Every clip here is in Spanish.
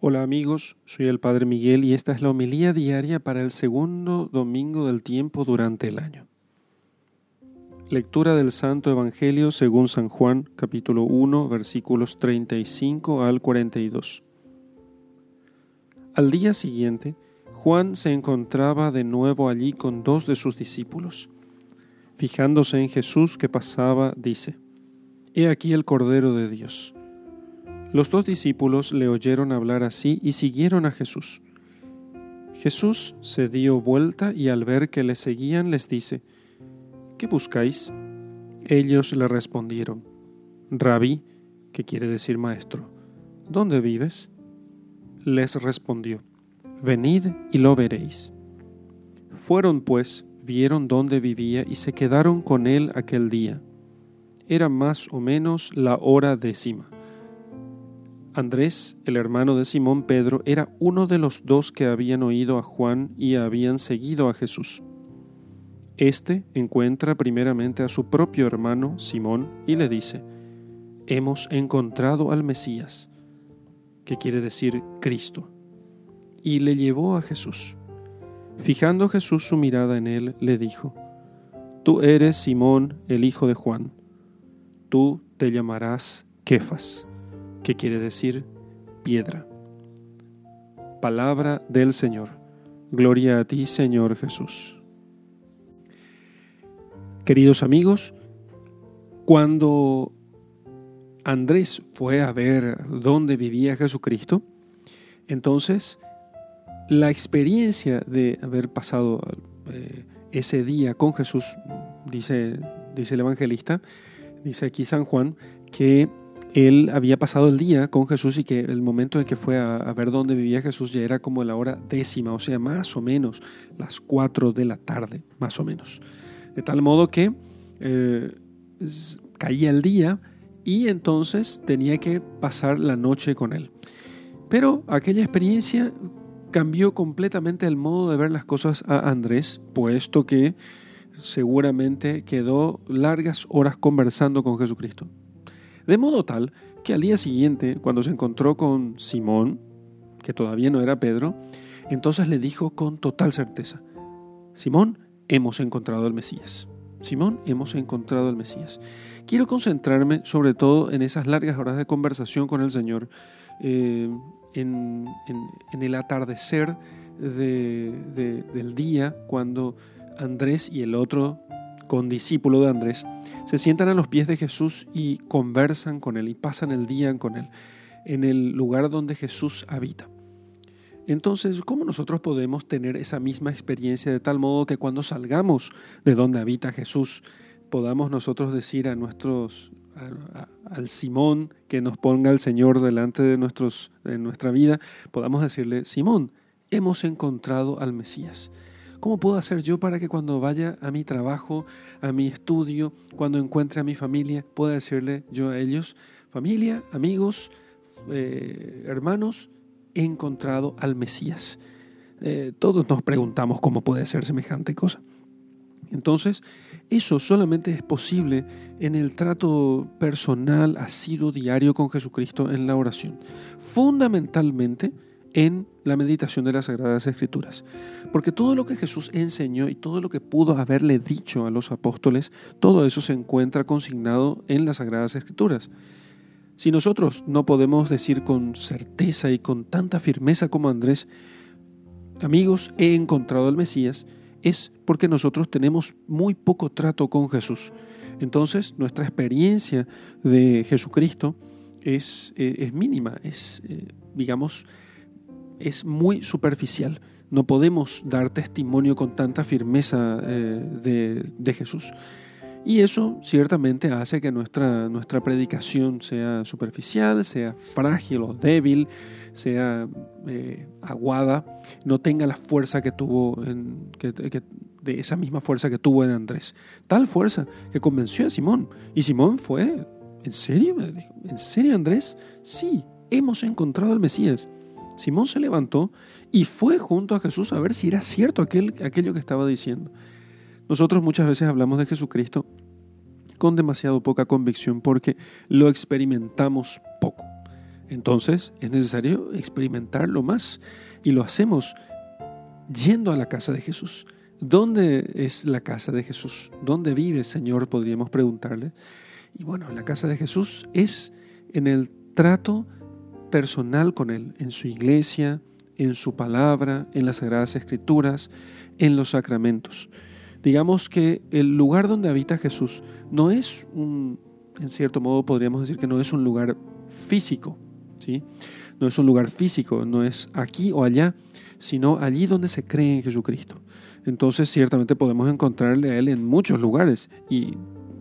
Hola amigos, soy el Padre Miguel y esta es la homilía diaria para el segundo domingo del tiempo durante el año. Lectura del Santo Evangelio según San Juan, capítulo 1, versículos 35 al 42. Al día siguiente, Juan se encontraba de nuevo allí con dos de sus discípulos. Fijándose en Jesús que pasaba, dice, He aquí el Cordero de Dios. Los dos discípulos le oyeron hablar así y siguieron a Jesús. Jesús se dio vuelta y al ver que le seguían les dice, ¿Qué buscáis? Ellos le respondieron, Rabí, que quiere decir maestro, ¿dónde vives? Les respondió, Venid y lo veréis. Fueron pues, vieron dónde vivía y se quedaron con él aquel día. Era más o menos la hora décima. Andrés, el hermano de Simón Pedro, era uno de los dos que habían oído a Juan y habían seguido a Jesús. Este encuentra primeramente a su propio hermano Simón y le dice, Hemos encontrado al Mesías, que quiere decir Cristo, y le llevó a Jesús. Fijando Jesús su mirada en él, le dijo, Tú eres Simón, el hijo de Juan, tú te llamarás Kefas que quiere decir piedra. Palabra del Señor. Gloria a ti, Señor Jesús. Queridos amigos, cuando Andrés fue a ver dónde vivía Jesucristo, entonces la experiencia de haber pasado eh, ese día con Jesús, dice, dice el evangelista, dice aquí San Juan, que él había pasado el día con Jesús y que el momento en que fue a, ver dónde vivía Jesús ya era como la hora décima, o sea, más o menos las cuatro de la tarde, más o menos. De tal modo que eh, caía el día y entonces tenía que pasar la noche con él. Pero aquella experiencia cambió completamente el modo de ver las cosas a Andrés, puesto que seguramente quedó largas horas conversando con Jesucristo. De modo tal que al día siguiente, cuando se encontró con Simón, que todavía no era Pedro, entonces le dijo con total certeza, Simón, hemos encontrado al Mesías. Simón, hemos encontrado al Mesías. Quiero concentrarme sobre todo en esas largas horas de conversación con el Señor, eh, en, el atardecer del día, cuando Andrés y el otro condiscípulo de Andrés, se sientan a los pies de Jesús y conversan con Él y pasan el día con Él, en el lugar donde Jesús habita. Entonces, ¿cómo nosotros podemos tener esa misma experiencia de tal modo que cuando salgamos de donde habita Jesús, podamos nosotros decir a nuestros, al Simón que nos ponga el Señor delante de, nuestros, de nuestra vida, podamos decirle, Simón, hemos encontrado al Mesías. ¿Cómo puedo hacer yo para que cuando vaya a mi trabajo, a mi estudio, cuando encuentre a mi familia, pueda decirle yo a ellos, familia, amigos, eh, hermanos, he encontrado al Mesías? Eh, todos nos preguntamos cómo puede ser semejante cosa. Entonces, eso solamente es posible en el trato personal, asido, diario con Jesucristo en la oración. Fundamentalmente, en la meditación de las Sagradas Escrituras. Porque todo lo que Jesús enseñó y todo lo que pudo haberle dicho a los apóstoles, todo eso se encuentra consignado en las Sagradas Escrituras. Si nosotros no podemos decir con certeza y con tanta firmeza como Andrés, amigos, he encontrado al Mesías, es porque nosotros tenemos muy poco trato con Jesús. Entonces, nuestra experiencia de Jesucristo es, eh, es mínima, es, eh, digamos, es muy superficial. No podemos dar testimonio con tanta firmeza eh, de, Jesús. Y eso ciertamente hace que nuestra, nuestra predicación sea superficial, sea frágil o débil, sea eh, aguada, no tenga la fuerza que tuvo, en, de esa misma fuerza que tuvo en Andrés. Tal fuerza que convenció a Simón. Y Simón fue, ¿en serio? ¿En serio Andrés? Sí, hemos encontrado al Mesías. Simón se levantó y fue junto a Jesús a ver si era cierto aquel, aquello que estaba diciendo. Nosotros muchas veces hablamos de Jesucristo con demasiado poca convicción porque lo experimentamos poco. Entonces es necesario experimentarlo más y lo hacemos yendo a la casa de Jesús. ¿Dónde es la casa de Jesús? ¿Dónde vive el Señor? Podríamos preguntarle. Y bueno, la casa de Jesús es en el trato personal con Él, en su iglesia, en su palabra, en las sagradas escrituras, en los sacramentos. Digamos que el lugar donde habita Jesús no es un, en cierto modo podríamos decir que no es un lugar físico, ¿sí? No es un lugar físico, no es aquí o allá, sino allí donde se cree en Jesucristo. Entonces ciertamente podemos encontrarle a Él en muchos lugares y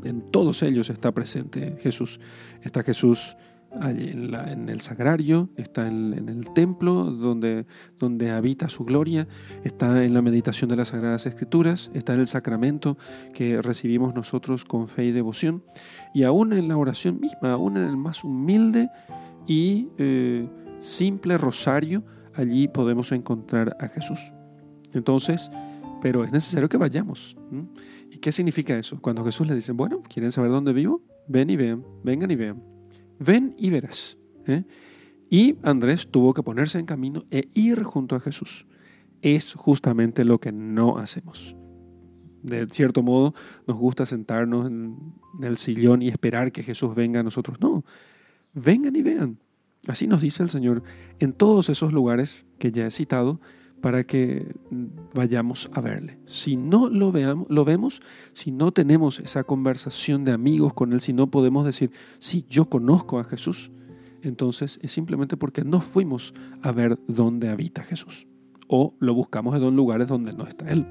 en todos ellos está presente Jesús. Está Jesús en, el sagrario, está en, el templo donde, donde habita su gloria, está en la meditación de las Sagradas Escrituras, está en el sacramento que recibimos nosotros con fe y devoción, y aún en la oración misma, aún en el más humilde y eh, simple rosario, allí podemos encontrar a Jesús. Entonces, pero es necesario que vayamos. ¿Y qué significa eso? Cuando Jesús le dice, bueno, ¿quieren saber dónde vivo? Ven y vean, vengan y vean. Ven y verás. ¿eh? Y Andrés tuvo que ponerse en camino e ir junto a Jesús. Es justamente lo que no hacemos. De cierto modo, nos gusta sentarnos en el sillón y esperar que Jesús venga a nosotros. No, vengan y vean. Así nos dice el Señor en todos esos lugares que ya he citado para que vayamos a verle. Si no lo, veamos, lo vemos, si no tenemos esa conversación de amigos con Él, si no podemos decir, sí, yo conozco a Jesús, entonces es simplemente porque no fuimos a ver dónde habita Jesús. O lo buscamos en lugares donde no está Él.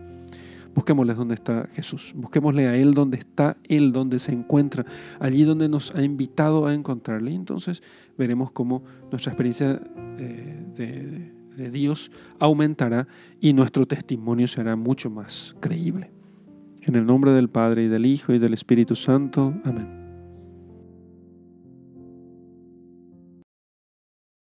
Busquémosle donde está Jesús. Busquémosle a Él donde está Él, donde se encuentra, allí donde nos ha invitado a encontrarle. Y entonces veremos cómo nuestra experiencia eh, de de Dios aumentará y nuestro testimonio será mucho más creíble. En el nombre del Padre y del Hijo y del Espíritu Santo. Amén.